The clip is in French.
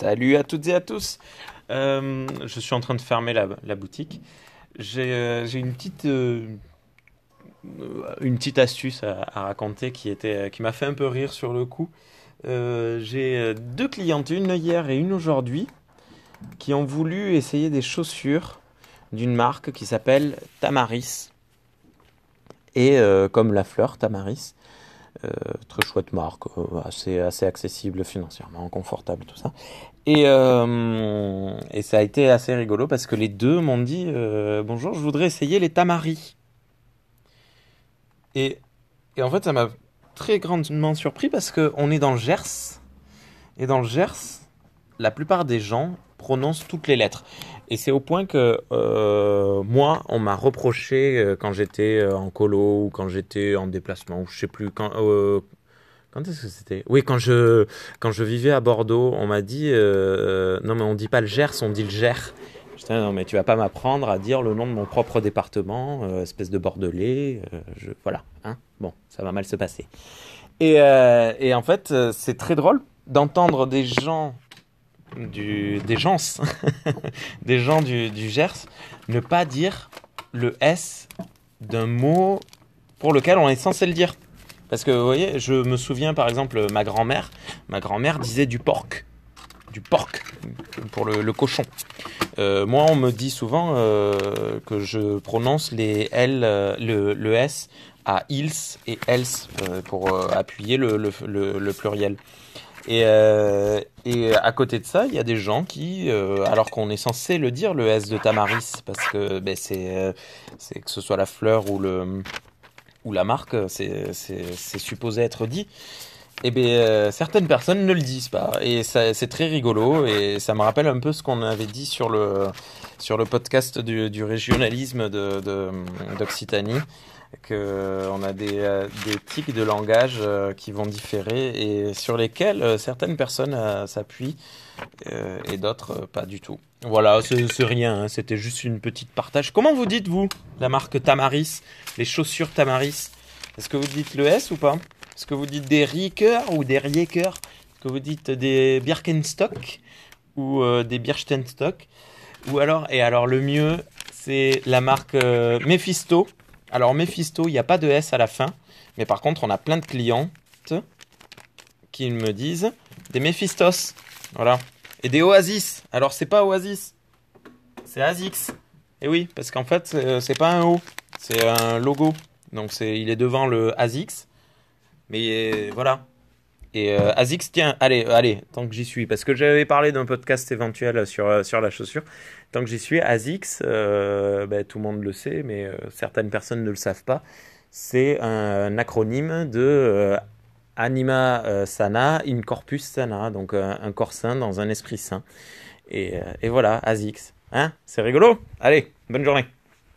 Salut à toutes et à tous. Euh, je suis en train de fermer la, boutique. J'ai euh, j'ai une petite euh, une petite astuce à, à raconter qui était qui m'a fait un peu rire sur le coup. J'ai deux clientes, une hier et une aujourd'hui, qui ont voulu essayer des chaussures d'une marque qui s'appelle Tamaris. Et comme la fleur Tamaris, très chouette marque, euh, assez, assez accessible financièrement, confortable, tout ça. Et, euh, et ça a été assez rigolo parce que les deux m'ont dit euh, Bonjour, je voudrais essayer les Tamaris. Et, et en fait, ça m'a très grandement surpris parce qu'on est dans le Gers. Et dans le Gers, la plupart des gens prononcent toutes les lettres. Et c'est au point que euh, moi, on m'a reproché euh, quand j'étais euh, en colo ou quand j'étais en déplacement, ou je sais plus quand. euh, quand est-ce que c'était? Oui, quand je quand je vivais à Bordeaux, on m'a dit non mais on dit pas le Gers, on dit le Gers. J'étais non mais tu vas pas m'apprendre à dire le nom de mon propre département, espèce de bordelais. je, voilà, hein. Bon, ça va mal se passer. Et, et en fait, c'est très drôle d'entendre des gens des gens des gens du, du Gers ne pas dire le S d'un mot pour lequel on est censé le dire. Parce que vous voyez, je me souviens par exemple ma grand-mère, ma grand-mère disait du porc, du porc pour le, cochon. Euh, moi, on me dit souvent euh, que je prononce les L, euh, le, S à ils et else pour appuyer le, le pluriel. Et, euh, et à côté de ça, il y a des gens qui, euh, alors qu'on est censé le dire, le S de Tamaris, parce que ben, c'est, euh, que ce soit la fleur ou, le, ou la marque, c'est supposé être dit. Et bien, euh, certaines personnes ne le disent pas. Et c'est très rigolo. Et ça me rappelle un peu ce qu'on avait dit sur le, sur le podcast du, régionalisme d'Occitanie. Que on a des, euh, des tics de langage euh, qui vont différer et sur lesquels euh, certaines personnes s'appuient et d'autres pas du tout. Voilà, c'est rien, hein, c'était juste une petite partage. Comment vous dites, vous, la marque Tamaris, les chaussures Tamaris? Est-ce que vous dites le S ou pas? Est-ce que vous dites des Riekers ou des Riekers Est-ce que vous dites des Birkenstock ou euh, des Birkenstock Ou alors, et alors le mieux, c'est la marque euh, Mephisto. Alors Mephisto, il n'y a pas de S à la fin, mais par contre, on a plein de clientes qui me disent des Mephistos. Voilà. Et des Oasis. Alors, c'est pas Oasis, c'est Azix. Et oui, parce qu'en fait, c'est c'est pas un O, c'est un logo. Donc, c'est, il est devant le Azix. Mais voilà. Et euh, Azix, tiens, allez, allez, tant que j'y suis, parce que j'avais parlé d'un podcast éventuel sur, euh, sur la chaussure. Tant que j'y suis, Azix, euh, ben, tout le monde le sait, mais euh, certaines personnes ne le savent pas. C'est un acronyme de Anima Sana in Corpus Sana, donc un corps sain dans un esprit sain. Et, et voilà, Azix. Hein? C'est rigolo? Allez, bonne journée.